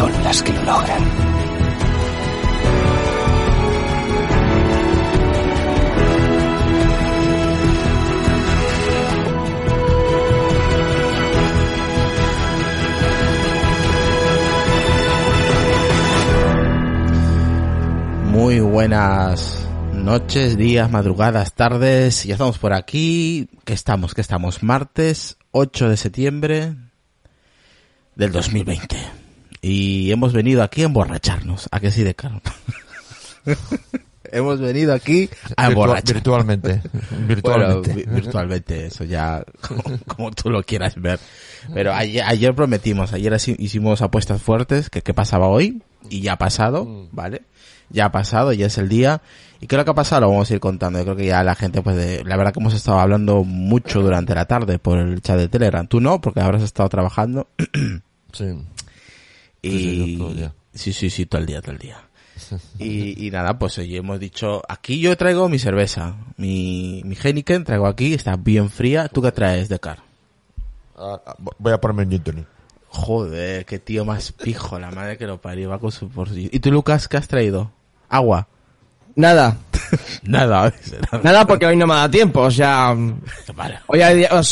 son las que lo logran. Muy buenas noches, días, madrugadas, tardes. Ya estamos por aquí. ¿Qué estamos? ¿Qué estamos? Martes 8 de septiembre del 2020 y hemos venido aquí a emborracharnos. ¿A que sí, de caro? hemos venido aquí a emborracharnos. Virtualmente. Virtualmente. virtualmente, eso ya como, tú lo quieras ver. Pero ayer, ayer prometimos, ayer hicimos apuestas fuertes, que qué pasaba hoy, y ya ha pasado, mm. ¿vale? Ya ha pasado, ya es el día. ¿Y lo que ha pasado? Lo vamos a ir contando. Yo creo que ya la gente, pues, de, la verdad que hemos estado hablando mucho durante la tarde por el chat de Telegram. Tú no, porque habrás estado trabajando. sí. Y... Sí, sí, sí, todo el día, todo el día. y, y, nada, pues hoy hemos dicho, aquí yo traigo mi cerveza, mi, mi Heineken, traigo aquí, está bien fría. ¿Tú qué traes, de car? Ah, ah, voy a ponerme un gin Joder, qué tío más pijo, la madre que lo parió, va con su ¿Y tú, Lucas, qué has traído? Agua. Nada. nada. nada porque hoy no me da tiempo, o sea... Hoy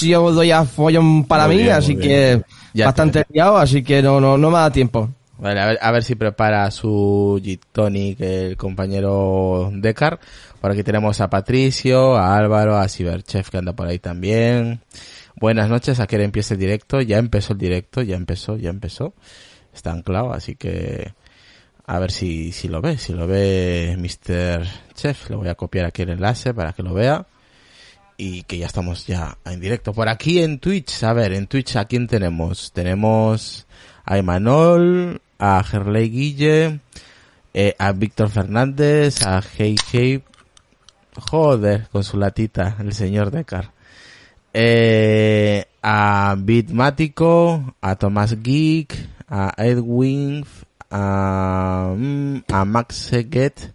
yo doy a follón para mí, así que bastante liado, así que no, no, no me da tiempo. Vale, a ver, a ver si prepara su Gin Tonic el compañero Decar. Por aquí tenemos a Patricio, a Álvaro, a Cyberchef que anda por ahí también. Buenas noches, a que empiece el directo. Ya empezó el directo, ya empezó, ya empezó. Está anclado, así que a ver si, si lo ve. Si lo ve Mr. Chef, le voy a copiar aquí el enlace para que lo vea y que ya estamos ya en directo. Por aquí en Twitch, a ver, en Twitch a quién tenemos? Tenemos a Emanol, a Gerley Guille, eh, a Víctor Fernández, a Hey Hey, joder, con su latita, el señor Decar. Eh, a Bitmático, a Tomás Geek, a Edwin, a, mm, a Max Seget,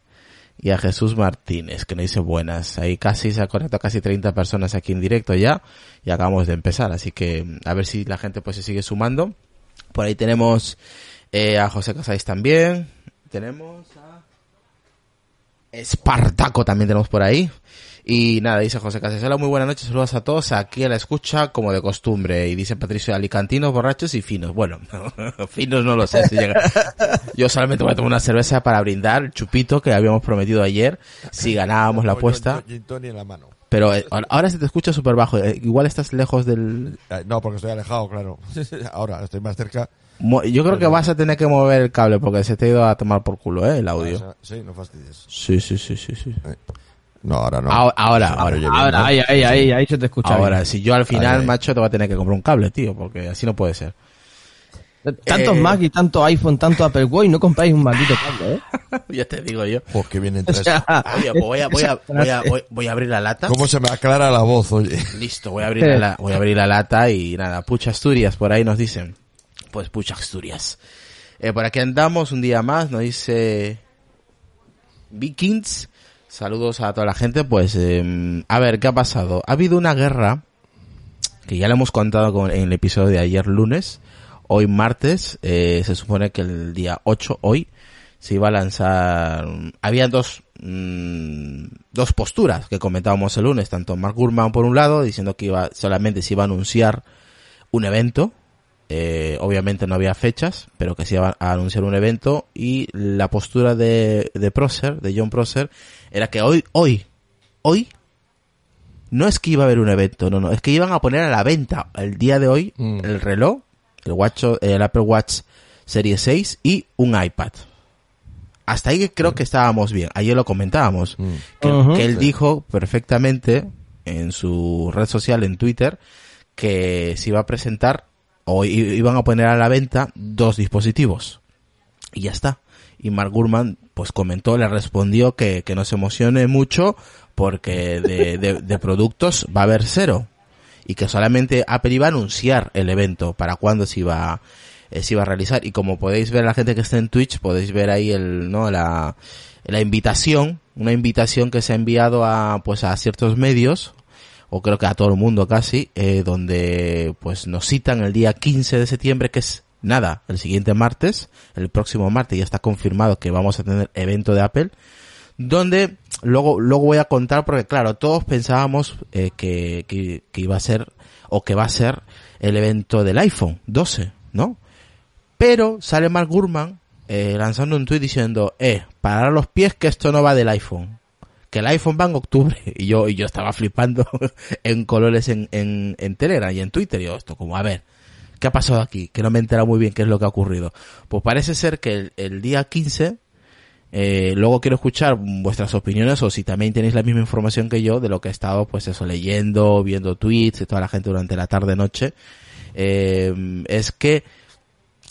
y a Jesús Martínez, que nos dice buenas. Ahí casi se ha conectado casi 30 personas aquí en directo ya y acabamos de empezar, así que a ver si la gente pues se sigue sumando. Por ahí tenemos eh, a José Casáis también. Tenemos a Espartaco también tenemos por ahí. Y nada, dice José Casas, hola, muy buenas noches, saludos a todos, aquí a la escucha como de costumbre. Y dice Patricio, alicantinos, borrachos y finos. Bueno, finos no lo sé si llega. Yo solamente voy a tomar una cerveza para brindar, el chupito que habíamos prometido ayer, si ganábamos la apuesta. Pero eh, ahora se te escucha súper bajo, eh, igual estás lejos del... Eh, no, porque estoy alejado, claro. ahora estoy más cerca. Yo creo que vas a tener que mover el cable porque se te ha ido a tomar por culo, ¿eh? El audio. Ah, sí, no fastidies. Sí, sí, sí, sí, sí. No, ahora no. Ahora, ahora, ahora, ahí, ahí, ahí, ahí se te escucha. Ahora, si yo al final, macho, te voy a tener que comprar un cable, tío, porque así no puede ser. Tantos Eh, Mac y tanto iPhone, tanto Apple Watch, no compráis un maldito cable, ¿eh? ya te digo yo. Porque vienen O tres. sea, Oye, pues voy a, voy a, voy a, voy- voy a abrir la lata. ¿Cómo se me aclara la voz, oye? Listo, voy a abrir la, la- voy a abrir la lata y nada, Pucha Asturias, por ahí nos dicen. Pues Pucha Asturias. Eh, por aquí andamos un día más, nos dice Vikings. Saludos a toda la gente. Pues, eh, a ver, ¿qué ha pasado? Ha habido una guerra que ya le hemos contado con- en el episodio de ayer lunes. Hoy martes, eh, se supone que el día 8, hoy, se iba a lanzar... Había dos, mm, dos posturas que comentábamos el lunes, tanto Mark Gurman por un lado, diciendo que iba solamente se iba a anunciar un evento, eh, obviamente no había fechas, pero que se iba a anunciar un evento, y la postura de, de Prosser, de John Prosser, era que hoy, hoy, hoy, no es que iba a haber un evento, no, no, es que iban a poner a la venta el día de hoy Mm. el reloj, el, Watch, el Apple Watch Serie 6 y un iPad. Hasta ahí creo que estábamos bien. Ayer lo comentábamos. Mm. Que, él dijo perfectamente en su red social, en Twitter, que se iba a presentar o iban a poner a la venta dos dispositivos. Y ya está. Y Mark Gurman pues comentó, le respondió que, que no se emocione mucho porque de, de- de productos va a haber cero. Y que solamente Apple iba a anunciar el evento para cuándo se iba, eh, se iba a realizar. Y como podéis ver la gente que está en Twitch, podéis ver ahí el, ¿no? la, la invitación, una invitación que se ha enviado a, pues a ciertos medios, o creo que a todo el mundo casi, eh, donde pues nos citan el día 15 de septiembre, que es nada, el siguiente martes, el próximo martes ya está confirmado que vamos a tener evento de Apple, donde luego, luego voy a contar, porque claro, todos pensábamos eh, que, que, que iba a ser, o que va a ser el evento del iPhone 12, ¿no? Pero sale Mark Gurman eh, lanzando un tweet diciendo, eh, parar los pies que esto no va del iPhone. Que el iPhone va en octubre. Y yo, y yo estaba flipando en colores en, en, en Telegram y en Twitter. Y yo, esto como, a ver, ¿qué ha pasado aquí? Que no me he enterado muy bien qué es lo que ha ocurrido. Pues parece ser que el, día 15, eh, luego quiero escuchar vuestras opiniones o si también tenéis la misma información que yo de lo que he estado, pues eso, leyendo, viendo tweets de toda la gente durante la tarde-noche. Eh, es que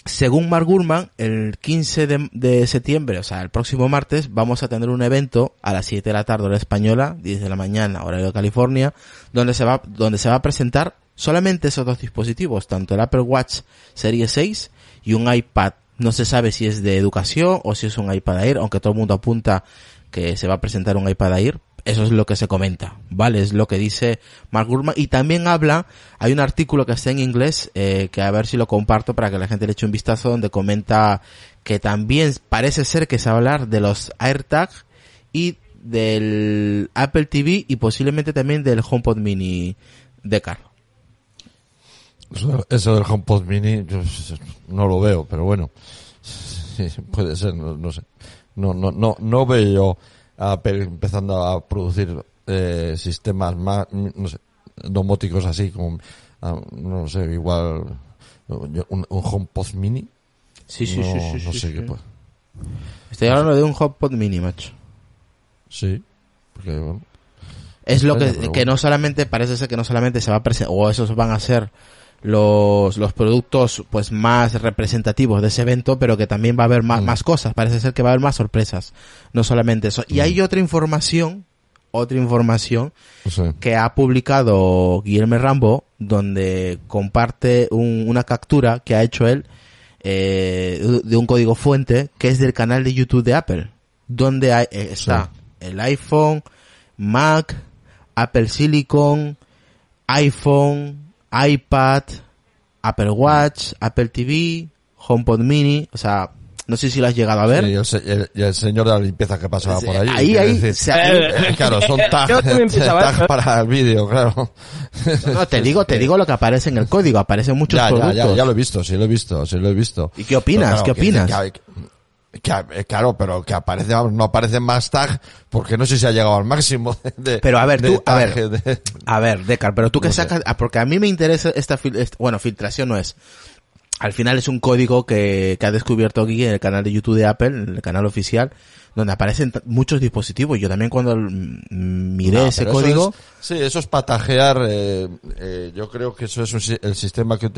según Mark Gurman, el 15 de, de septiembre, o sea, el próximo martes, vamos a tener un evento a las 7 de la tarde hora española, 10 de la mañana, horario de California, donde se va, donde se va a presentar solamente esos dos dispositivos, tanto el Apple Watch Serie 6 y un iPad. No se sabe si es de educación o si es un iPad Air, aunque todo el mundo apunta que se va a presentar un iPad Air. Eso es lo que se comenta, ¿vale? Es lo que dice Mark Gurman. Y también habla, hay un artículo que está en inglés, eh, que a ver si lo comparto para que la gente le eche un vistazo, donde comenta que también parece ser que se va a hablar de los AirTag y del Apple TV y posiblemente también del HomePod Mini de Carlos. Eso, eso del HomePod Mini yo no lo veo, pero bueno, sí, puede ser, no, no sé. No, no, no, no veo yo a Apple empezando a producir eh, sistemas más, no sé, domóticos así como, ah, no sé, igual un, un HomePod Mini. Sí, sí, no, sí, sí, no sí, sé sí. qué puede. Estoy hablando de un HomePod Mini, macho. Sí, porque bueno, Es lo que, que no solamente, parece ser que no solamente se va a presentar, o esos van a ser los, los productos pues más representativos de ese evento, pero que también va a haber más, Mm. más cosas, parece ser que va a haber más sorpresas, no solamente eso. Y hay otra información, otra información que ha publicado Guillermo Rambo, donde comparte un- una captura que ha hecho él eh, de un código fuente que es del canal de YouTube de Apple, donde hay- eh, está el iPhone, Mac, Apple Silicon, iPhone, iPad, Apple Watch, Apple TV, HomePod Mini, o sea, no sé si lo has llegado a ver. Sí, el, el- señor de la limpieza que pasaba por allí. ahí, ahí, decir. se- ahí- Eh, claro, son tags, eso. para el vídeo, claro. no, te digo, te digo lo que aparece en el código, aparecen muchos ya, ya, productos. ya, ya lo he visto, sí lo he visto, sí lo he visto. ¿Y qué opinas? Pero ¿Qué opinas? Que, que- que- eh, claro, pero que aparece, vamos, no aparecen más tags porque no sé si ha llegado al máximo de, Pero a ver, de tú, a tag ver, de- a ver, Decar, pero tú que No sé. sacas, ah, porque a mí me interesa esta, fil- est- bueno, filtración no es. al final es un código que, que ha descubierto aquí en el canal de YouTube de Apple, en el canal oficial, donde aparecen muchos dispositivos. Yo también cuando miré ese código... sí, eso es patajear. Eh, eh, yo creo que eso es el sistema que...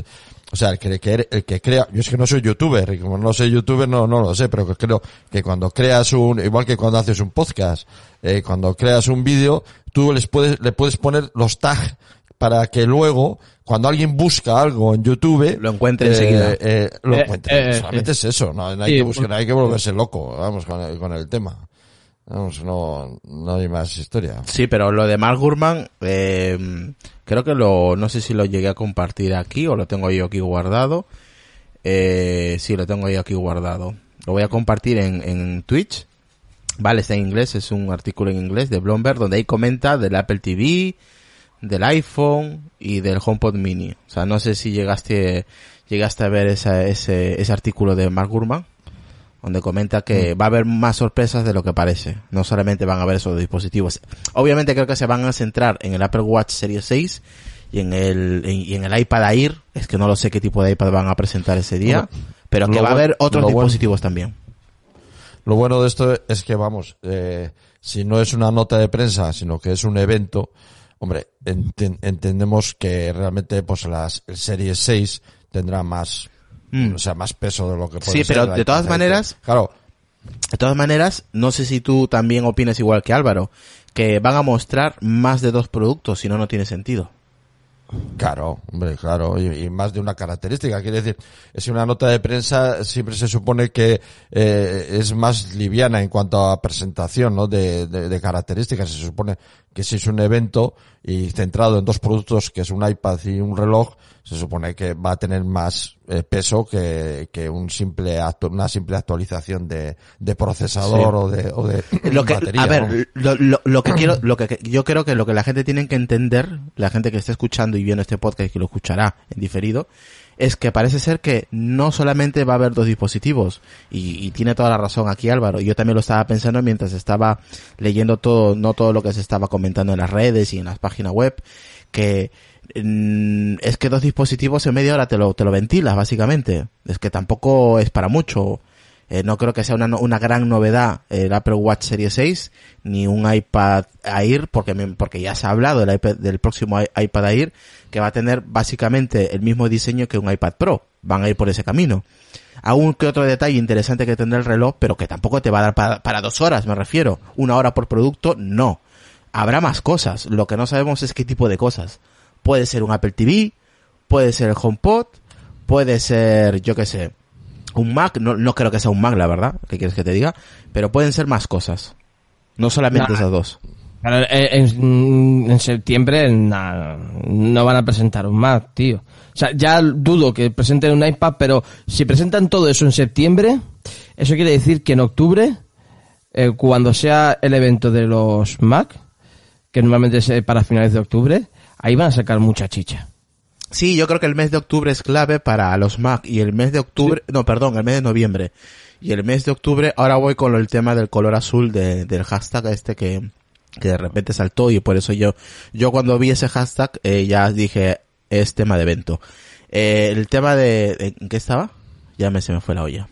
O sea, el que, el que crea... Yo es que no soy youtuber y como no soy youtuber no, no lo sé, pero creo que cuando creas un... Igual que cuando haces un podcast, eh, cuando creas un vídeo, tú les puedes, le puedes poner los tags para que luego, cuando alguien busca algo en YouTube, lo encuentre enseguida. Eh, eh, lo encuentre. Solamente es eso, no, hay que buscar, hay que volverse loco, vamos, con el, con el tema. Vamos, no, no hay más historia. Sí, pero lo de Mark Gurman, eh, creo que lo, no sé si lo llegué a compartir aquí o lo tengo yo aquí guardado. Eh, sí, lo tengo yo aquí guardado. Lo voy a compartir en, en Twitch. Vale, está en inglés, es un artículo en inglés de Bloomberg donde ahí comenta del Apple TV, del iPhone y del HomePod Mini. O sea, no sé si llegaste, llegaste a ver ese, ese artículo de Mark Gurman, donde comenta que mm. va a haber más sorpresas de lo que parece. No solamente van a haber esos dispositivos. Obviamente creo que se van a centrar en el Apple Watch Series 6 y en el, y en el iPad Air. Es que no lo sé qué tipo de iPad van a presentar ese día, pero que va a haber otros dispositivos también. Lo bueno de esto es que, vamos, eh, si no es una nota de prensa, sino que es un evento, Hombre, entendemos que realmente pues las series 6 tendrá más, mm. o sea, más peso de lo que puede Sí, pero de todas maneras, claro. De todas maneras, no sé si tú también opinas igual que Álvaro, que van a mostrar más de dos productos, si no, no tiene sentido. Claro, hombre, claro, y, más de una característica. Quiere decir, es una nota de prensa siempre se supone que eh, es más liviana en cuanto a presentación, ¿no? De, de, de, características. Se supone que si es un evento y centrado en dos productos, que es un iPad y un reloj, se supone que va a tener más eh, peso que, que un simple una simple actualización de, de procesador o de, o de lo que, A ver, lo, lo, lo, que quiero, lo que yo creo que lo que la gente tiene que entender, la gente que está escuchando y viendo este podcast y que lo escuchará en diferido, es que parece ser que no solamente va a haber dos dispositivos, y, tiene toda la razón aquí Álvaro, yo también lo estaba pensando mientras estaba leyendo todo, no todo lo que se estaba comentando en las redes y en las páginas web, que mm, es que dos dispositivos en media hora te lo, te lo ventilas, básicamente. Es que tampoco es para mucho. Eh, no creo que sea una, una gran novedad el Apple Watch Series 6 ni un iPad Air porque porque ya se ha hablado del próximo iPad Air que va a tener básicamente el mismo diseño que un iPad Pro. Van a ir por ese camino. Aún que otro detalle interesante que tendrá el reloj, pero que tampoco te va a dar para, para dos horas, me refiero. Una hora por producto, no. Habrá más cosas. Lo que no sabemos es qué tipo de cosas. Puede ser un Apple TV, puede ser el HomePod, puede ser, yo qué sé, un Mac, no, no creo que sea un Mac, la verdad, ¿qué quieres que te diga? Pero pueden ser más cosas. No solamente esas dos. Eh, en, en, septiembre no van a presentar un Mac, tío. O sea, ya dudo que presenten un iPad, pero si presentan todo eso en septiembre, eso quiere decir que en octubre, eh, cuando sea el evento de los Mac, que normalmente es para finales de octubre, ahí van a sacar mucha chicha. Sí, yo creo que el mes de octubre es clave para los Mac y el mes de octubre, no, perdón, el mes de noviembre. Y el mes de octubre, ahora voy con el tema del color azul de, del hashtag este que, que de repente saltó y por eso yo, yo cuando vi ese hashtag eh, ya dije, es tema de evento. Eh, el tema de, ¿en qué estaba? Ya me se me fue la olla.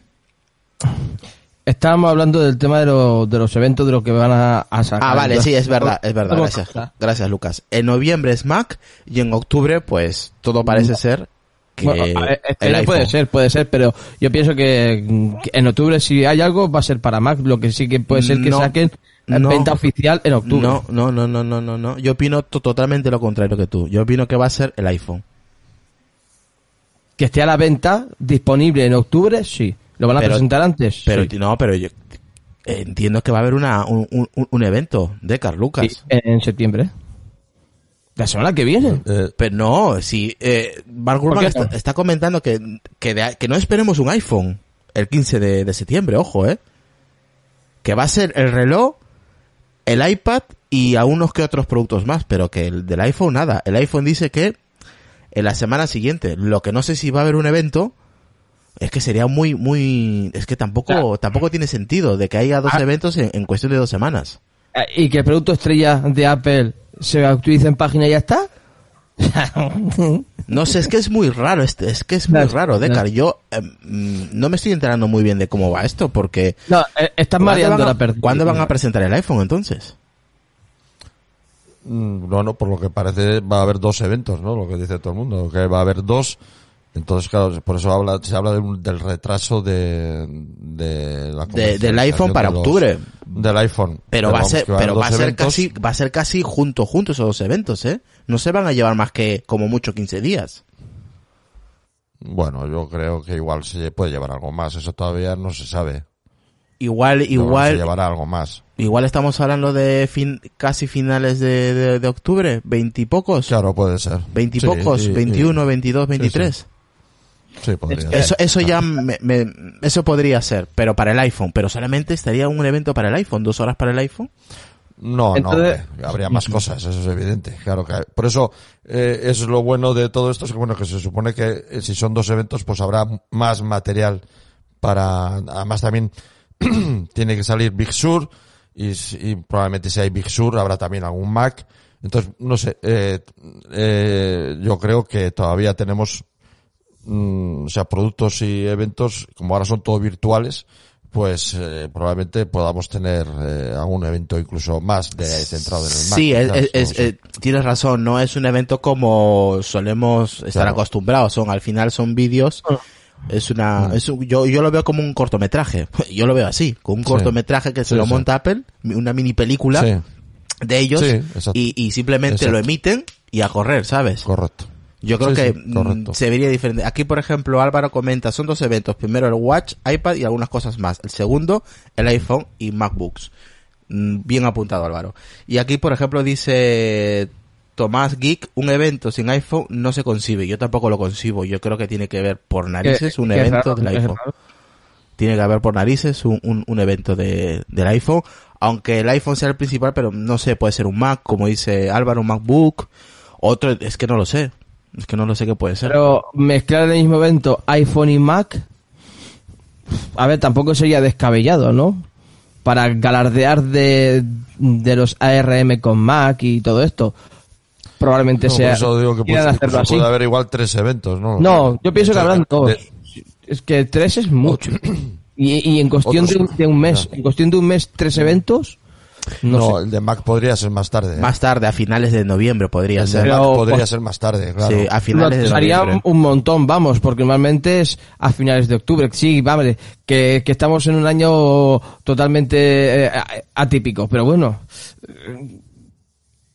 Estábamos hablando del tema de, de los eventos de lo que van a, sacar. Ah, vale, sí, es verdad, es verdad. Gracias, gracias Lucas. En noviembre es Mac y en octubre, pues, todo parece ser que este puede ser, puede ser, pero yo pienso que, en octubre si hay algo va a ser para Mac, lo que sí que puede ser que saquen la venta oficial en octubre. No, no, no, no, no, no, no. Yo opino totalmente lo contrario que tú. Yo opino que va a ser el iPhone. Que esté a la venta, disponible en octubre, sí. ¿Lo van a presentar antes? Pero no, pero yo entiendo que va a haber una, un, un, evento de Carl Lucas. en septiembre. La semana que viene. Eh, pero no, si eh, Mark está, comentando que, que, que, no esperemos un iPhone el 15 de, de, septiembre, ojo, eh. Que va a ser el reloj, el iPad y a unos que otros productos más, pero que el del iPhone nada. El iPhone dice que en la semana siguiente, lo que no sé si va a haber un evento, es que sería muy, muy, es que tampoco, tampoco tiene sentido de que haya dos ah. eventos en, cuestión de dos semanas. Eh, ¿Y que el producto estrella de Apple se actualice en página y ya está? No sé, es que es muy raro, este, es que es muy No, raro, no. Decar. Yo eh, mm, no me estoy enterando muy bien de cómo va esto, porque... no, eh, estás ¿cuándo mareando van a- la pérdida. ¿Cuándo van a presentar el iPhone entonces? Mm, No, no, por lo que parece va a haber dos eventos, ¿no? Lo que dice todo el mundo, que va a haber dos. Entonces, claro, por eso habla, se habla de un- del retraso de, de la De- del iPhone para de los- octubre. Del iPhone. Pero, va a ser, pero va a ser eventos. casi, va a ser casi junto, juntos esos dos eventos, ¿eh? No se van a llevar más que como mucho 15 días. Bueno, yo creo que igual se puede llevar algo más. Eso todavía no se sabe. Igual, Pero se igual, llevará algo más. igual estamos hablando de fin, casi finales de, de, de octubre, veintipocos, Claro, puede ser. veintipocos, Sí, y- y- 21, 22, 23. Sí, podría. Eso, eso ya me, me- eso podría ser, pero para el iPhone, pero solamente estaría un evento para el iPhone, dos horas para el iPhone. No, Entonces- no, habría más cosas, eso es evidente. Claro que por eso eh, es lo bueno de todo esto, es que bueno que se supone que eh, si son dos eventos, pues habrá más material para. Además también tiene que salir Big Sur y, probablemente si hay Big Sur habrá también algún Mac. Entonces no sé, eh, eh, yo creo que todavía tenemos, mm, o sea, productos y eventos como ahora son todos virtuales pues eh, probablemente podamos tener eh, algún evento incluso más de centrado en el Mac. Sí, es, eh, tienes razón, no es un evento como solemos estar Claro. acostumbrados, son al final son vídeos. Es una, Mm. es un- yo, yo lo veo como un cortometraje. Yo lo veo así, con un Sí. cortometraje que se Sí, lo sí. monta Apple, una mini película Sí, de ellos y, y simplemente lo emiten y a correr, ¿sabes? correcto. Yo creo Sí, que sí, mm, se vería diferente. Aquí, por ejemplo, Álvaro comenta, son dos eventos. Primero el Watch, iPad y algunas cosas más. El segundo, el iPhone y MacBooks. Mm, Bien apuntado, Álvaro. Y aquí, por ejemplo, dice Tomás Geek, un evento sin iPhone no se concibe. Yo tampoco lo concibo. Yo creo que tiene que ver por narices un evento raro, del iPhone. Tiene que haber por narices un, un, un evento de, del iPhone. Aunque el iPhone sea el principal, pero no sé, puede ser un Mac, como dice Álvaro, un MacBook. Otro, es que no lo sé. Es que no lo sé qué puede ser. Pero mezclar en el mismo evento iPhone y Mac, a ver, tampoco sería descabellado, ¿no? Para galardear de, de los ARM con Mac y todo esto. Probablemente No, por sea. eso digo que pues, hacerlo así. puede haber igual tres eventos, ¿no? No, yo pienso que habrán dos. de- Es que tres es mucho. Y, y en cuestión de de un mes, ya. en cuestión de un mes, tres eventos, no, No, sé. el de Mac podría ser más tarde. ¿eh? Más tarde, a finales de noviembre podría el de ser. Pero- Mac podría pues- ser más tarde, claro. Sí, a finales de Nos haría noviembre. un montón, vamos, porque normalmente es a finales de octubre. Sí, vale, que, que estamos en un año totalmente eh, atípico, pero bueno, eh,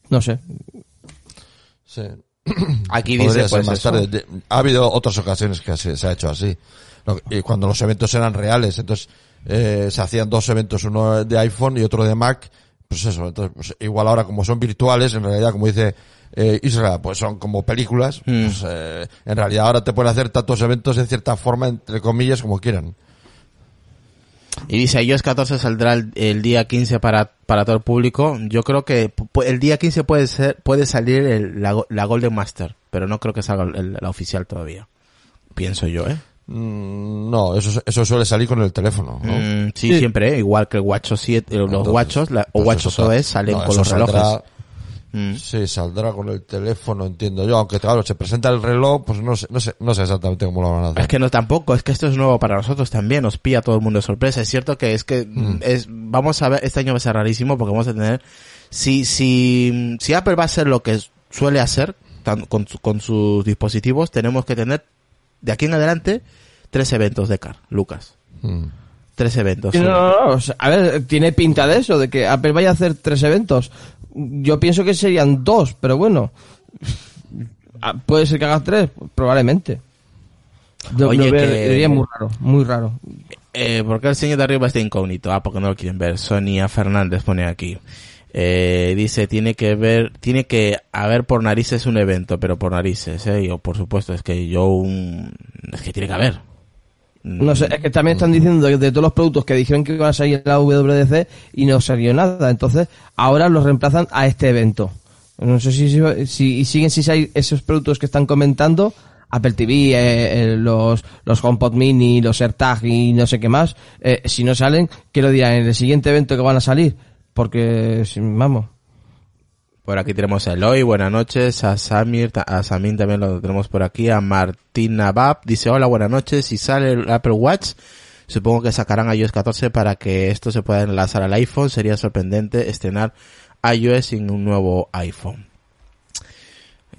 no sé. Sí. Aquí Podría dice ser pues más eso. tarde. De- Ha habido otras ocasiones que se, se ha hecho así. Y cuando los eventos eran reales, entonces eh, se hacían dos eventos, uno de iPhone y otro de Mac. Pues eso, entonces pues, igual ahora como son virtuales, en realidad como dice eh, Israel, pues son como películas. Mm. Pues, eh, en realidad ahora te pueden hacer tantos eventos en cierta forma, entre comillas, como quieran. Y dice, iOS 14 saldrá el, el día 15 para, para todo el público. Yo creo que el día 15 puede ser, puede salir el- la, la Golden Master, pero no creo que salga el- la oficial todavía. Pienso yo, ¿eh? Mm, no, eso, eso suele salir con el teléfono, ¿no? Mm, sí, Sí. siempre, ¿eh? igual que el WatchOS 7, eh, los Entonces, WatchOS la- o WatchOS OS sal- salen no, con los relojes. saldrá- Mm. Sí, saldrá con el teléfono, entiendo yo. Aunque claro, se presenta el reloj, pues no sé, no sé, no sé exactamente cómo lo van a hacer. Es que no tampoco, es que esto es nuevo para nosotros también, nos pilla todo el mundo de sorpresa. Es cierto que es que mm, es, vamos a ver, este año va a ser rarísimo porque vamos a tener, si, si, si Apple va a hacer lo que suele hacer tan- con, su- con sus dispositivos, tenemos que tener de aquí en adelante tres eventos de CAR, Lucas. Mm. Tres eventos. No, no, no, o sea, a ver, tiene pinta de eso, de que Apple vaya a hacer tres eventos. Yo pienso que serían dos, pero bueno. Ah, Puede ser que haga tres, probablemente. Oye, que- vería muy raro, muy raro. Eh, ¿Por qué el señor de arriba está incógnito? Ah, porque no lo quieren ver. Sonia Fernández pone aquí. Eh, dice, tiene que ver, tiene que haber por narices un evento, pero por narices, eh. Yo, por supuesto, es que yo un, es que tiene que haber. No sé, es que también están diciendo de, de todos los productos que dijeron que iban a salir en la WWDC y no salió nada. Entonces, ahora los reemplazan a este evento. No sé si, si, si- siguen si hay esos productos que están comentando, Apple TV, eh, eh, los, los HomePod Mini, los AirTag y no sé qué más, eh, si no salen, ¿qué lo dirán? En el siguiente evento que van a salir. Porque, vamos, Por aquí tenemos a Eloy, buenas noches, a Samir, a Samin también lo tenemos por aquí, a Martina Bab, dice hola, buenas noches, si sale el Apple Watch, supongo que sacarán iOS 14 para que esto se pueda enlazar al iPhone, sería sorprendente estrenar iOS sin un nuevo iPhone.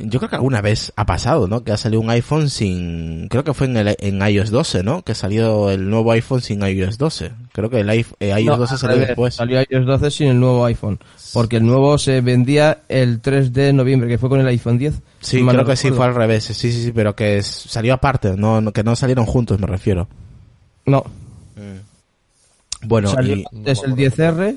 Yo creo que alguna vez ha pasado, ¿no? Que ha salido un iPhone sin, creo que fue en, el, en iOS 12, ¿no? Que salió el nuevo iPhone sin iOS 12. Creo que el iPhone, eh, iOS No, 12 al salió después. Salió iOS 12 sin el nuevo iPhone. Porque el nuevo se vendía el 3 de noviembre, que fue con el iPhone 10. Sí, creo no que sí fue al revés. Sí, sí, sí, pero que salió aparte, no, no- que no salieron juntos, me refiero. No, Bueno, salió y- antes el 10R.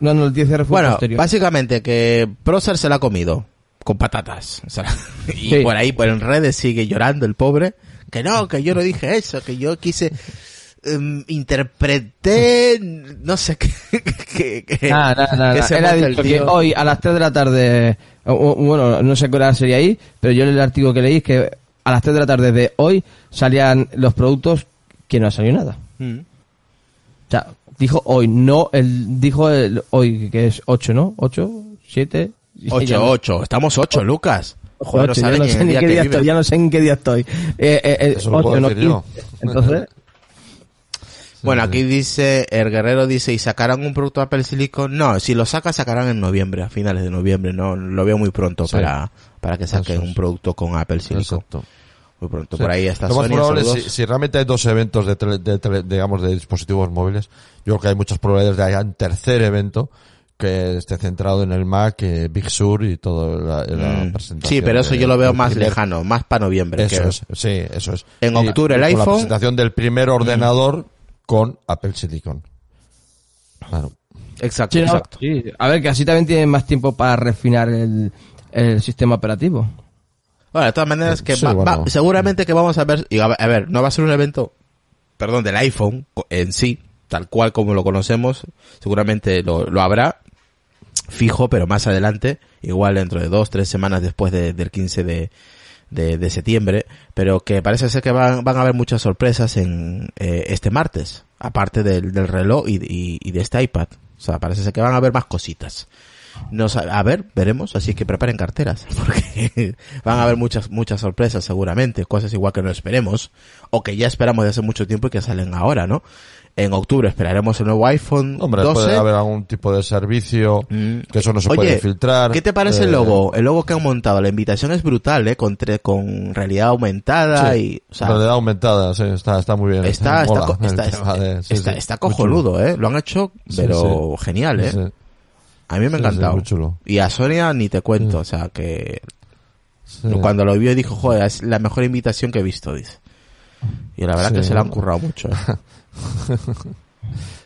No, no, el 10R fue bueno, posterior. básicamente que Procer se la ha comido con patatas. O sea, y Sí. por ahí, por en redes sigue llorando el pobre. Que no, que yo no dije eso, que yo quise, em, interpreté, no sé qué, que, que- Nada, nada, nada. que se dicho que hoy a las 3 de la tarde, o- bueno, no sé qué hora sería ahí, pero yo el artículo que leí es que a las 3 de la tarde de hoy salían los productos que no ha salido nada. Mm. O sea, dijo hoy, no, el, dijo el, hoy, que es 8, ¿no? 8, 7, Ocho, ocho, estamos ocho, Lucas. Joder, Ocho, ya no sé el ni día qué que día viven. estoy, ya no sé en qué día estoy. Eh, eh, eh, ocho, puedo no decir yo. 15. Entonces, Bueno, aquí dice, el guerrero dice, ¿y sacarán un producto Apple Silicon? No, si lo saca, sacarán en noviembre, a finales de noviembre, no, lo veo muy pronto Sí. para, para que saquen Eso un producto con Apple Silicon. Exacto. Muy pronto, Sí. por ahí está Lo más Sony, probable si, si realmente hay dos eventos de, tele- de tele- digamos, de dispositivos móviles, yo creo que hay muchas probabilidades de que haya un tercer evento que esté centrado en el Mac, eh, Big Sur y todo la, la Mm, presentación. Sí, pero eso de- yo lo veo más primer- lejano, más para noviembre. Eso que- es, sí, eso es. En Y- octubre y el con iPhone. Mm. La presentación del primer ordenador con Apple Silicon. Claro. Exacto, sí, no, exacto. sí. A ver, que así también tienen más tiempo para refinar el, el sistema operativo. Bueno, de todas maneras, que Sí, va- bueno. va- seguramente que vamos a ver, y a ver, a ver, no va a ser un evento, perdón, del iPhone en sí, tal cual como lo conocemos, seguramente lo, lo habrá, fijo, pero más adelante, igual dentro de dos, tres semanas después de- del 15 de, de, septiembre, pero que parece ser que van, van a haber muchas sorpresas en eh, este martes, aparte del, del reloj y, y- y de este iPad. O sea, parece ser que van a haber más cositas. No sa- a ver, veremos, así que preparen carteras, porque van a haber muchas, muchas sorpresas seguramente, cosas igual que no esperemos, o que ya esperamos de hace mucho tiempo y que salen ahora, ¿no? En octubre esperaremos el nuevo iPhone Hombre, 12. puede haber algún tipo de servicio Mm. que eso no se Oye, puede filtrar. ¿Qué te parece el Eh, logo? El logo que han montado, la invitación es brutal, ¿eh? Con, con realidad aumentada Sí, y, o sea, realidad aumentada, sí, está, está muy bien. está, está, mola está, de- sí, está, cojonudo, ¿eh? Lo han hecho, pero genial, ¿eh? A mí me ha sí, sí, encantado. muy chulo. Y a Sonia ni te cuento, o sea, que cuando lo vio dijo, joder, es la mejor invitación que he visto, dice. Y la verdad que se la han currado mucho. ¿eh?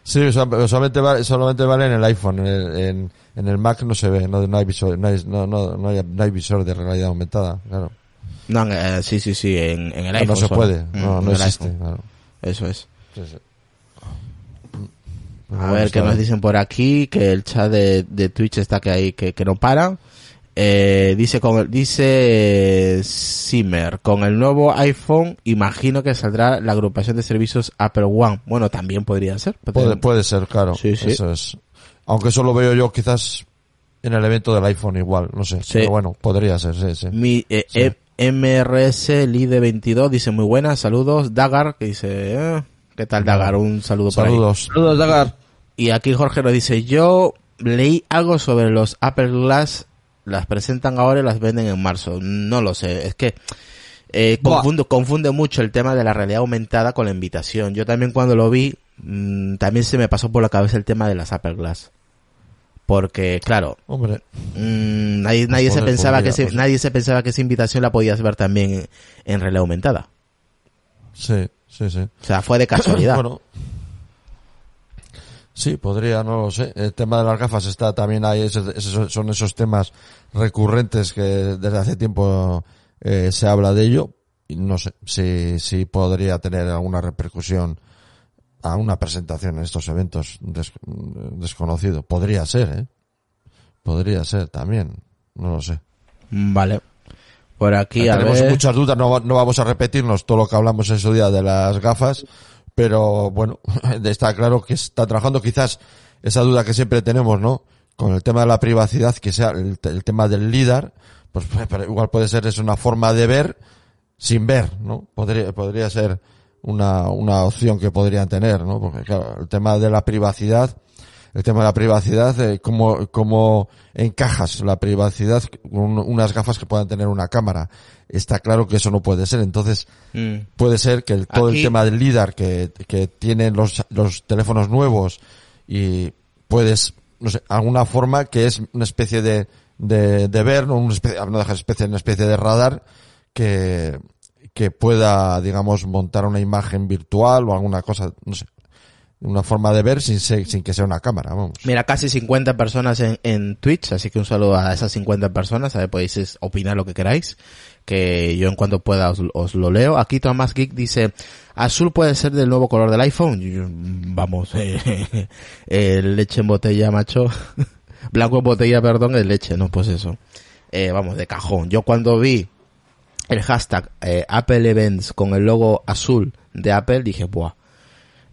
Sí, sol- solamente vale, solamente vale en el iPhone, en el, en, en el Mac no se ve, no, no hay visor, no hay, no, no, no hay, no hay visor de realidad aumentada, claro. No, eh, sí, sí, sí, en, en el iPhone. no se solo. puede, Mm, no, no el existe, claro. Eso es. Sí, sí. A ver, qué nos dicen por aquí, que el chat de, de Twitch está que ahí, que, que no para. Eh, dice con el, dice Simmer, con el nuevo iPhone, imagino que saldrá la agrupación de servicios Apple One. Bueno, también podría ser. Puede, puede ser, claro. Sí, sí. Eso es. Aunque eso lo veo yo quizás en el evento del iPhone igual, no sé. Sí. Pero bueno, podría ser, sí, sí. Mi, eh, Sí. eh, MRS Lide 22 dice muy buenas, saludos. Dagar, que dice, eh, ¿qué tal Dagar? Un saludo por ahí. Saludos. Saludos, Dagar. Y aquí Jorge nos dice, yo leí algo sobre los Apple Glass, las presentan ahora y las venden en marzo. No lo sé, es que eh, confundo, confunde mucho el tema de la realidad aumentada con la invitación. Yo también cuando lo vi, mm, también se me pasó por la cabeza el tema de las Apple Glass. Porque, claro, Hombre, mm, nadie, nadie se pensaba que pues. nadie se pensaba que esa invitación la podías ver también en, en realidad aumentada. Sí, sí, sí. O sea, fue de casualidad. Bueno. Sí, podría, no lo sé. El tema de las gafas está también ahí, esos- son esos temas recurrentes que desde hace tiempo eh, se habla de ello. Y no sé si, si podría tener alguna repercusión a una presentación en estos eventos des- desconocido. Podría ser, ¿eh? Podría ser también. No lo sé. Vale. Por aquí, a Tenemos ver. muchas dudas, no, no vamos a repetirnos todo lo que hablamos en su día de las gafas, pero bueno, está claro que está trabajando quizás esa duda que siempre tenemos, ¿no? con el tema de la privacidad, que sea el, el tema del LIDAR, pues pero igual puede ser es una forma de ver sin ver, ¿no? Podría, podría ser una, una opción que podrían tener, ¿no? Porque claro, el tema de la privacidad, el tema de la privacidad, eh, cómo, cómo encajas la privacidad con unas gafas que puedan tener una cámara. Está claro que eso no puede ser. Entonces, Mm. puede ser que el, todo Aquí- el tema del LIDAR que, que tienen los, los teléfonos nuevos y puedes, no sé, alguna forma que es una especie de, de, de ver, no, una especie, no deja de especie, una especie de radar que, que pueda, digamos, montar una imagen virtual o alguna cosa, no sé, una forma de ver sin, ser- sin que sea una cámara, vamos. Mira, casi 50 personas en, Twitch, así que un saludo a esas 50 personas, a ver, podéis opinar lo que queráis, que yo en cuanto pueda os, lo leo. Aquí Tomás Geek dice, azul puede ser del nuevo color del iPhone. Vamos, eh, eh, leche en botella, macho. Blanco en botella, perdón, es leche, no, pues eso. Eh, vamos, de cajón. Yo cuando vi el hashtag eh, Apple Events con el logo azul de Apple, dije, buah,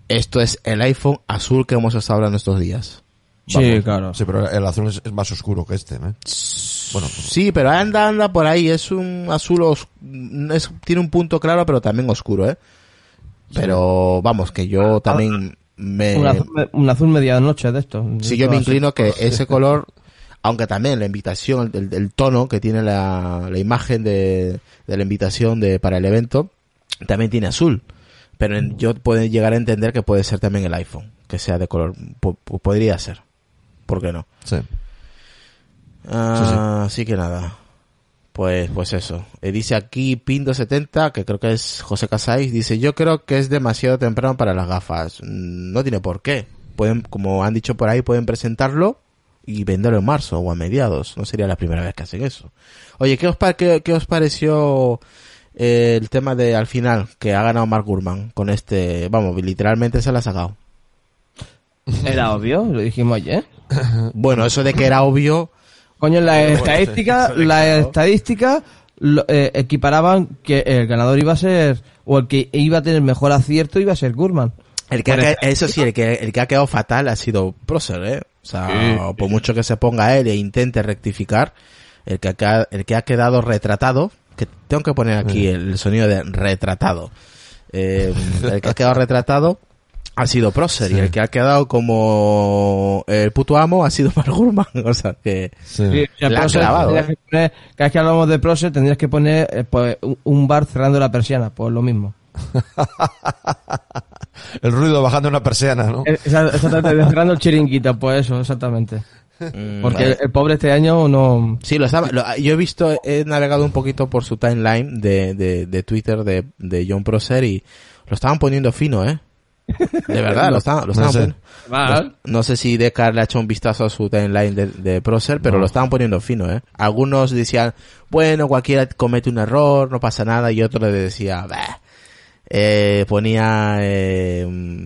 esto es el iPhone azul que hemos estado hablando estos días. Sí, claro. Sí, pero el azul es, es más oscuro que este, ¿no? Bueno, pues, Sí, pero anda, anda por ahí, es un azul, os- es, tiene un punto claro, pero también oscuro, ¿eh? Pero vamos, que yo también me... Un azul, un azul medianoche de esto. Sí, yo me inclino que ese color, aunque también la invitación, el, el tono que tiene la, la imagen de, de la invitación de, para el evento, también tiene azul. Pero en- yo puedo llegar a entender que puede ser también el iPhone, que sea de color, po- po- podría ser. ¿Por qué no? sí. Ah, Así que nada. Pues, pues eso. Eh, dice aquí Pindo70, que creo que es José Casais, dice, yo creo que es demasiado temprano para las gafas. No tiene por qué. Pueden, como han dicho por ahí, pueden presentarlo y venderlo en marzo o a mediados. No sería la primera vez que hacen eso. Oye, ¿qué os, pa- qué, qué os pareció eh, el tema de al final que ha ganado Mark Gurman con este, vamos, literalmente se la ha sacado? Era obvio, lo dijimos ayer. Bueno, eso de que era obvio, Coño, las estadísticas, las estadísticas lo- eh, equiparaban que el ganador iba a ser, o el que iba a tener mejor acierto iba a ser Gurman. El que ha eso sí, el que, el que ha quedado fatal ha sido Procer, ¿eh? O sea, por mucho que se ponga él e intente rectificar, el que, ha, el que ha quedado retratado, que tengo que poner aquí el, el sonido de retratado, eh, el que ha quedado retratado ha sido Procer y el que ha quedado como el puto amo ha sido Mark Gurman, o sea que... Sí. Sí, La clavado, tendrías ¿eh? que poner- cada vez que hablamos de Procer tendrías que poner eh, pues, un- bar cerrando la persiana, pues lo mismo. El ruido bajando una persiana, ¿no? Exactamente, cerrando el chiringuito, pues eso, exactamente. Mm, Porque el, pobre este año no... Sí, lo estaba, lo- yo he visto, he navegado un poquito por su timeline de, de, de Twitter de, de John Prosser y lo estaban poniendo fino, ¿eh? De verdad, lo estaban, lo estaban sé. poniendo. Vale. No sé si Decar le ha hecho un vistazo a su timeline de, de Prosser, pero lo estaban poniendo fino, ¿eh? Algunos decían, bueno, cualquiera comete un error, no pasa nada, y otro le decía, bah. Eh, ponía eh,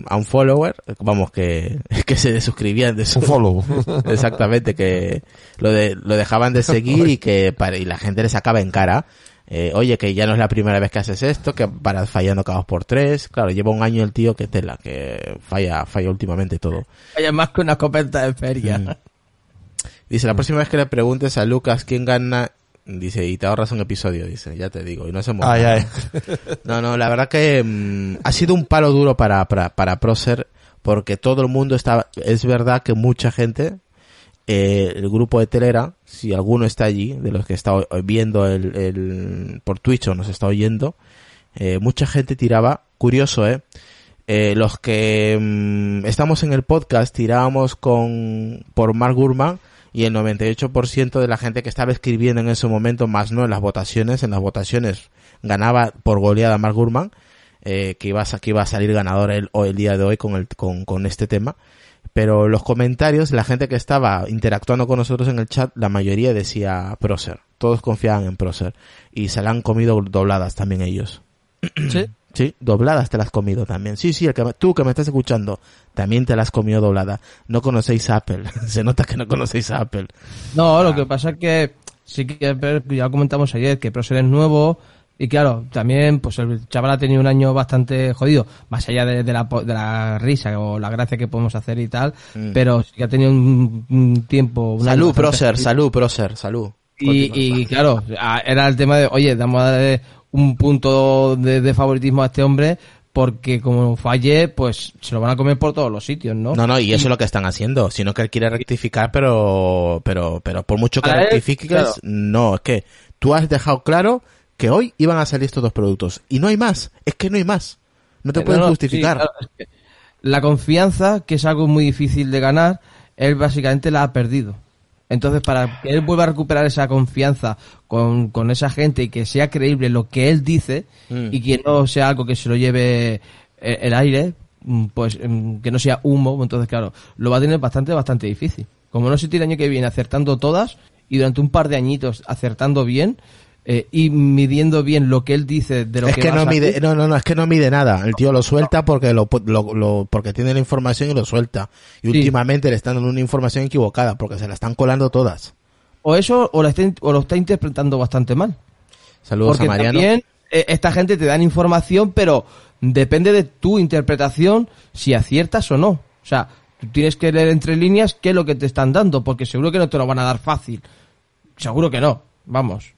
a un follower, vamos, que, que se desuscribían de su, Un follow. Exactamente, que lo, de, lo dejaban de seguir y que para, y la gente le sacaba en cara. eh, oye, que ya no es la primera vez que haces esto, que para fallando cada dos por tres. Claro, lleva un año el tío que tela, que falla, falla últimamente todo. Vaya más que una escopeta de feria. Mm. Dice, la próxima vez que le preguntes a Lucas quién gana, dice, y te ahorras un episodio, dice, ya te digo, y no se mueve. Ay, ay. No, no, la verdad que mm, ha sido un palo duro para, para, para Procer, porque todo el mundo está, es verdad que mucha gente, eh, el grupo de Telera, si alguno está allí, de los que está viendo el, el, por Twitch o nos está oyendo, eh, mucha gente tiraba, curioso, eh, eh, los que mm, estamos en el podcast tirábamos con, por Mark Gurman, y el 98% de la gente que estaba escribiendo en ese momento, más no en las votaciones, en las votaciones ganaba por goleada Mark Gurman, eh, que, iba a, que iba a salir ganador el, o el día de hoy con, el, con, con este tema. Pero los comentarios, la gente que estaba interactuando con nosotros en el chat, la mayoría decía Procer. Todos confiaban en Procer. Y se la han comido dobladas también ellos. Sí. Sí, dobladas te las has comido también. Sí, sí, el que tú que me estás escuchando, también te las has comido doblada. No conocéis a Apple. Se nota que no conocéis a Apple. No, lo que pasa es que sí que ya comentamos ayer que Procer es nuevo, Y claro, también, pues el chaval ha tenido un año bastante jodido, más allá de, de la, de la risa o la gracia que podemos hacer y tal, pero sí que ha tenido un, un tiempo... un Salud, jodido. salud, prócer, salud. Y, y claro, era el tema de, oye, damos a darle un punto de, de favoritismo a este hombre porque como falle, pues se lo van a comer por todos los sitios, ¿no? No, no, y eso es lo que están haciendo. Sino que él quiere rectificar, pero, pero, pero por mucho que rectifiques, claro. no, es que tú has dejado claro que hoy iban a salir estos dos productos. Y no hay más. Es que no hay más. No te Eh, pueden no, no, justificar. sí, claro, es que la confianza, que es algo muy difícil de ganar, él básicamente la ha perdido. Entonces, para que él vuelva a recuperar esa confianza con, con esa gente y que sea creíble lo que él dice Mm. y que no sea algo que se lo lleve eh, el aire, mm, pues mm, que no sea humo, entonces claro, lo va a tener bastante, bastante difícil. Como no se tira el año que viene acertando todas y durante un par de añitos acertando bien eh, y midiendo bien lo que él dice de lo es que, no mide, no, no, no, es que no mide nada. El tío lo suelta porque lo, lo, lo- porque tiene la información y lo suelta. Y Sí. últimamente le están dando una información equivocada porque se la están colando todas. o eso o, la está, o lo está interpretando bastante mal. Saludos Porque a Mariano. también eh, esta gente te dan información, pero depende de tu interpretación si aciertas o no. O sea, tú tienes que leer entre líneas qué es lo que te están dando, porque seguro que no te lo van a dar fácil. Seguro que no, vamos.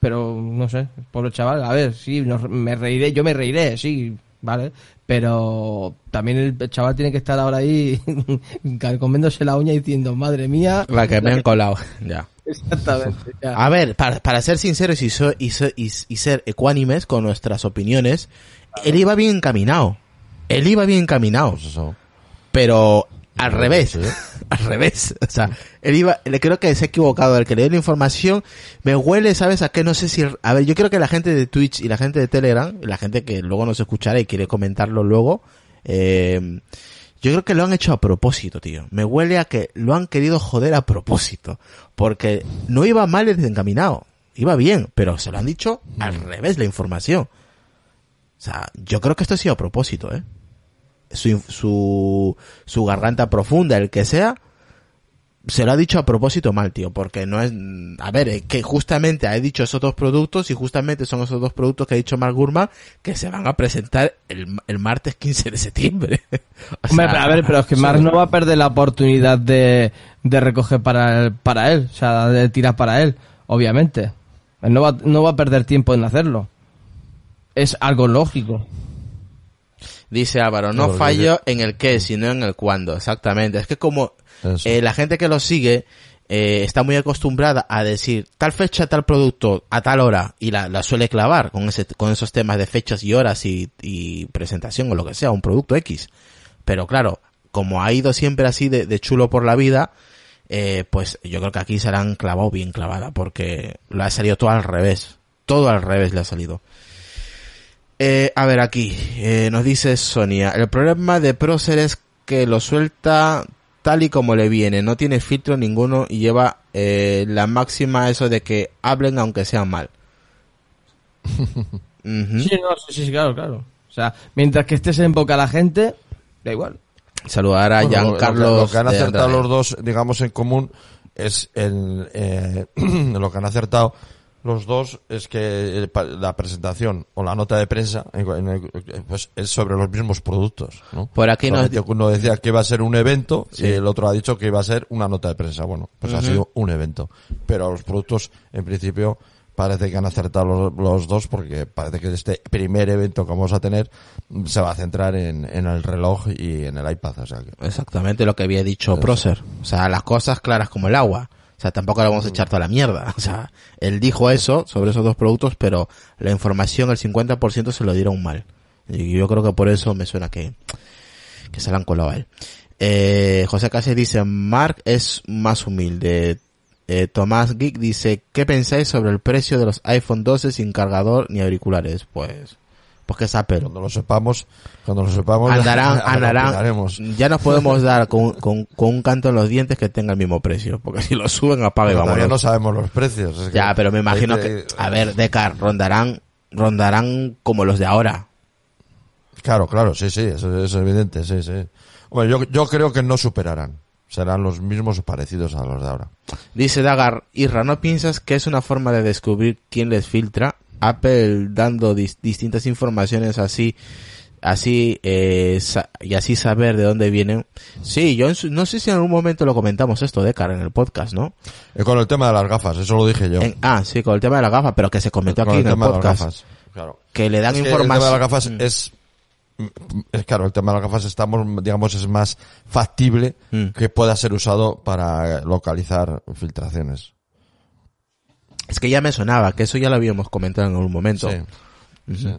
Pero no sé, pobre chaval, a ver, sí, nos- me reiré, yo me reiré, sí, vale. Pero también el chaval tiene que estar ahora ahí comiéndose la uña y diciendo, madre mía. La que me han colado. Ya. Exactamente. ya. A ver, para, para ser sinceros y, so- y, so- y, y ser ecuánimes con nuestras opiniones, él iba bien encaminado. Él iba bien encaminado. Pero al revés. Al revés. O sea, él iba, le creo que se ha equivocado. El que le dio la información me huele, ¿sabes? A qué no sé si, a ver, yo creo que la gente de Twitch y la gente de Telegram, y la gente que luego nos escuchará y quiere comentarlo luego, eh, yo creo que lo han hecho a propósito, tío. Me huele a que lo han querido joder a propósito. Porque no iba mal desencaminado. Iba bien, pero se lo han dicho al revés la información. O sea, yo creo que esto ha sido a propósito, ¿eh? Su, su, su garganta profunda, el que sea, se lo ha dicho a propósito mal, tío, porque no es, a ver, es que justamente ha dicho esos dos productos y justamente son esos dos productos que ha dicho Mark Gurman que se van a presentar el, el martes 15 de septiembre. O sea, a ver, pero es que Mark no va a perder la oportunidad de, de recoger para él, para él, o sea, de tirar para él, obviamente. Él no va, no va a perder tiempo en hacerlo. Es algo lógico. Dice Álvaro, no fallo en el qué, sino en el cuándo. Exactamente. Es que como eh, la gente que lo sigue eh, está muy acostumbrada a decir tal fecha, tal producto, a tal hora, y la, la suele clavar con ese, con esos temas de fechas y horas y, y presentación o lo que sea, un producto X. Pero claro, como ha ido siempre así de, de chulo por la vida, eh, pues yo creo que aquí se la han clavado bien clavada, porque lo ha salido todo al revés. Todo al revés le ha salido. Eh, a ver aquí, eh, nos dice Sonia, el problema de Procer es que lo suelta tal y como le viene, no tiene filtro ninguno y lleva eh, la máxima eso de que hablen aunque sean mal. Sí, no, sí, sí, claro, claro. O sea, mientras que estés en boca a la gente, da igual. Saludar a Bueno, lo- lo, que- Giancarlo. lo que han acertado los dos, digamos, en común es el, eh, lo que han acertado los dos es que pa- la presentación o la nota de prensa en- en el- pues es sobre los mismos productos, ¿no? Por aquí nos- uno decía que iba a ser un evento Sí. y el otro ha dicho que iba a ser una nota de prensa. Bueno, pues ha sido un evento. Pero los productos, en principio, parece que han acertado los, los dos porque parece que este primer evento que vamos a tener se va a centrar en, en el reloj y en el iPad. O sea que Exactamente lo que había dicho Procer. O sea, las cosas claras como el agua. O sea, tampoco le vamos a echar toda la mierda. O sea, él dijo eso sobre esos dos productos, pero la información, el 50% se lo dieron mal. Y yo creo que por eso me suena que, que se la han colado a él. Eh, José Cáceres dice, Mark es más humilde. Eh, Tomás Geek dice, ¿qué pensáis sobre el precio de los iPhone 12 sin cargador ni auriculares? Pues, pues que cuando lo sepamos, cuando lo sepamos, andarán, ya andarán. Ya nos podemos dar con, con, con un canto en los dientes que tenga el mismo precio, porque si lo suben apaga y Pero todavía no sabemos los precios. es que Ya, pero me imagino hay que, a ver, Decar, rondarán, rondarán como los de ahora. Claro, claro, sí, sí, eso, eso es evidente, sí, sí. Bueno, yo, yo creo que no superarán. serán los mismos o parecidos a los de ahora. Dice Dagar, Irra, ¿no piensas que es una forma de descubrir quién les filtra? Apple dando dis- distintas informaciones así, así, eh, y así saber de dónde vienen. Sí, yo en su- no sé si en algún momento lo comentamos esto, Decar, en el podcast, ¿no? Eh, con el tema de las gafas, eso lo dije yo. En- ah, sí, con el tema de la gafa, pero que se comentó con aquí el en el tema de las podcast. gafas. Claro. Que le dan Es que El tema de las información. gafas Mm. es, es claro, el tema de las gafas estamos, digamos, es más factible Mm. que pueda ser usado para localizar filtraciones. Es que ya me sonaba, que eso ya lo habíamos comentado en algún momento. Sí. Sí.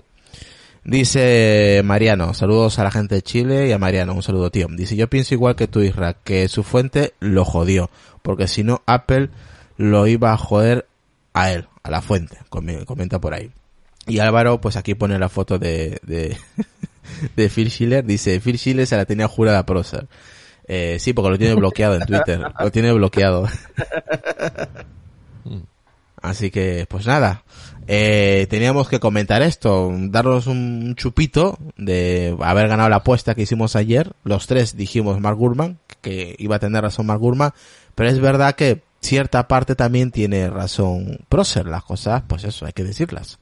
Dice Mariano, saludos a la gente de Chile y a Mariano, un saludo tío. Dice, yo pienso igual que tú, Isra, que su fuente lo jodió, porque si no, Apple lo iba a joder a él, a la fuente, com- comenta por ahí. Y Álvaro, pues aquí pone la foto de, de, de Phil Schiller, dice, Phil Schiller se la tenía jurada a Procer. Eh, sí, porque lo tiene bloqueado en Twitter, lo tiene bloqueado. Así que, pues nada, eh, teníamos que comentar esto, darnos un chupito de haber ganado la apuesta que hicimos ayer. Los tres dijimos Mark Gurman, que iba a tener razón Mark Gurman, pero es verdad que cierta parte también tiene razón Procer, las cosas, pues eso, hay que decirlas.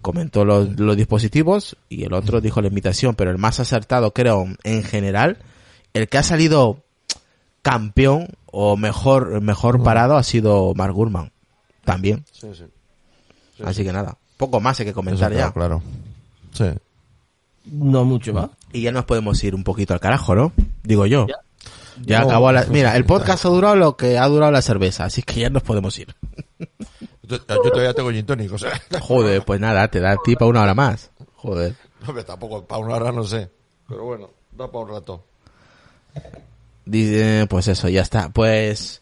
Comentó los, los dispositivos y el otro dijo la invitación, pero el más acertado creo en general, el que ha salido campeón o mejor, mejor parado ha sido Mark Gurman. También. Sí, sí. Así que nada, poco más hay que comentar Eso ya. está claro. Sí. No mucho más. Y ya nos podemos ir un poquito al carajo, ¿no? Digo yo. Ya. Ya No. acabó la... Mira, el podcast ha durado lo que ha durado la cerveza, así que ya nos podemos ir. Yo, yo todavía tengo gin tonic, o sea, Joder, pues nada, te da a ti para una hora más. Joder. no, hombre, tampoco, para una hora no sé. Pero bueno, da para un rato. Dice, pues eso, ya está. Pues...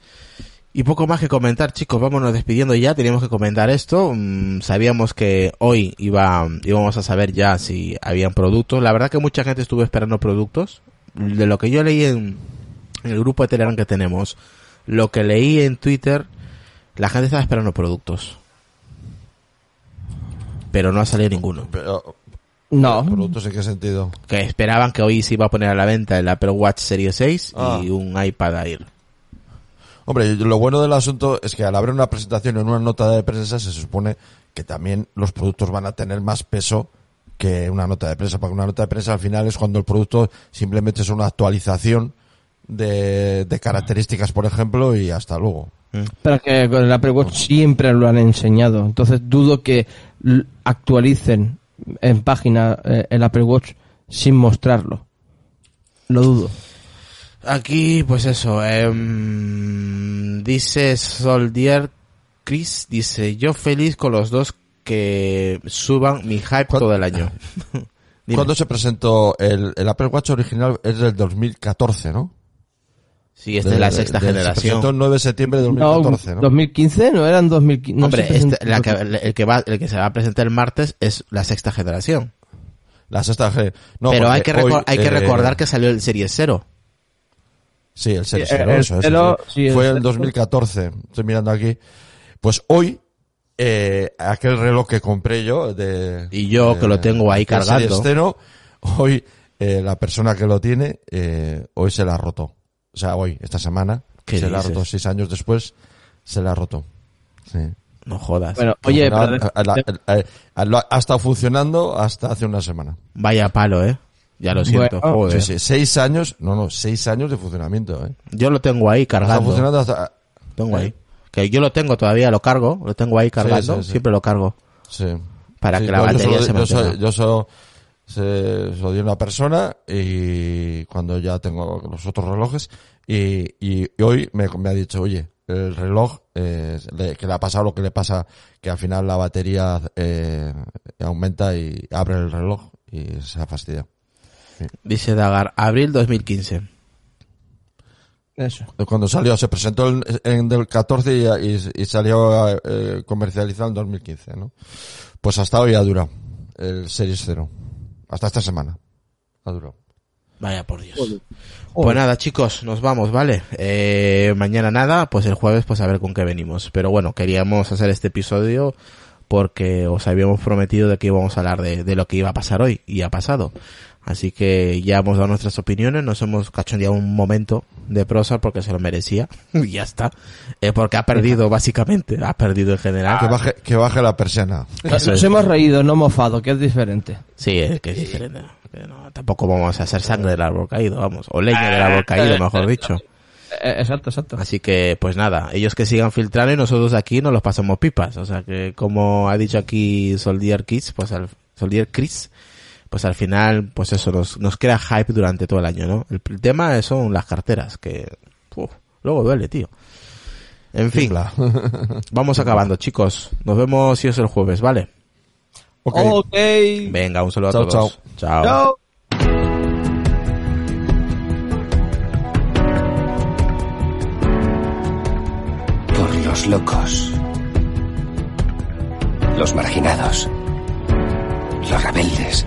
Y poco más que comentar, chicos, vámonos despidiendo ya, teníamos que comentar esto, mm, sabíamos que hoy iba, íbamos a saber ya si habían productos, la verdad que mucha gente estuvo esperando productos, de lo que yo leí en, en el grupo de Telegram que tenemos, lo que leí en Twitter, la gente estaba esperando productos. Pero no ha salido ninguno. Pero, No. ¿Productos en qué sentido? Que esperaban que hoy se iba a poner a la venta el Apple Watch Series 6 Ah. y un iPad Air. Hombre, lo bueno del asunto es que al haber una presentación en una nota de prensa se supone que también los productos van a tener más peso que una nota de prensa, porque una nota de prensa al final es cuando el producto simplemente es una actualización de, de características, por ejemplo, y hasta luego. Pero es que con el Apple Watch siempre lo han enseñado. Entonces dudo que actualicen en página eh, el Apple Watch sin mostrarlo. Lo dudo. Aquí, pues eso, em, dice Soldier Chris, dice, yo feliz con los dos que suban mi hype ¿Cuál- todo el año. ¿Cuándo se presentó el, el Apple Watch original? Es del 2014, ¿no? Sí, esta es la sexta de- Se generación. presentó el 9 de septiembre de No, 2014, ¿no? 2015 no eran 2015. no Hombre, este- la que- el que va, el que se va a presentar el martes es la sexta generación. La sexta G. No, Pero hay que, recor- hoy, hay que eh, recordar que salió el Series 0. Sí, el Series Sí, 0, el eso es, cero, sí. sí, el Fue en cero. 2014. Estoy mirando aquí. Pues hoy, eh, aquel reloj que compré yo de... Y yo, de- que lo tengo ahí cargando. 0, hoy, eh, la persona que lo tiene, eh, hoy se la ha roto. O sea, hoy, esta semana, ¿Qué se la ha dices? roto seis años después, se la ha roto. Sí. No jodas. Bueno, oye, Al pero- final, a- a- a- a- lo- ha estado funcionando hasta hace una semana. Vaya palo, eh. Ya lo siento, Bueno, joder. Sí, sí, seis años, no, no, seis años de funcionamiento, eh. Yo lo tengo ahí Está cargando. funcionando hasta, Tengo ahí. Que yo lo tengo todavía, lo cargo, lo tengo ahí cargando, sí, siempre lo cargo. Sí. Para que la no, yo batería solo- se yo soy- mantenga. Yo solo, se, se lo di a una persona y cuando ya tengo los otros relojes y, y, y hoy me, me ha dicho, oye, el reloj, eh, le- que le ha pasado lo que le pasa, que al final la batería eh, aumenta y abre el reloj y se ha fastidiado. Dice Dagar, abril 2015. Eso. Cuando salió, se presentó en, en el 14 y, y- y salió eh, comercializado en 2015, ¿no? Pues hasta hoy ha durado el Series 0. Hasta esta semana. Ha durado. Vaya por Dios. Pues nada, chicos, nos vamos, ¿vale? Eh, mañana nada, pues el jueves pues a ver con qué venimos. Pero bueno, queríamos hacer este episodio porque os habíamos prometido de que íbamos a hablar de, de lo que iba a pasar hoy y ha pasado. Así que ya hemos dado nuestras opiniones, nos hemos cachondeado un momento de prosa porque se lo merecía y ya está. Eh, porque ha perdido básicamente, ha perdido en general. Que baje, que baje la persiana. Nos es. hemos reído, no mofado, que es diferente. Sí, es que es diferente. que no, tampoco vamos a hacer sangre del árbol caído, vamos, o leña del árbol caído, mejor dicho. Eh, exacto, exacto. Así que, pues nada, ellos que sigan filtrando y nosotros aquí nos los pasamos pipas. O sea que, como ha dicho aquí Soldier Kids, pues al, Soldier Chris, pues al final, pues eso, nos, nos crea hype durante todo el año, ¿no? El, el tema son las carteras, que, uf, luego duele, tío. En fin, vamos acabando, chicos. Nos vemos si es el jueves, ¿vale? Ok. Ok. Venga, un saludo a Chao, todos. Chao. Chao. Por los locos. Los marginados. Los rebeldes.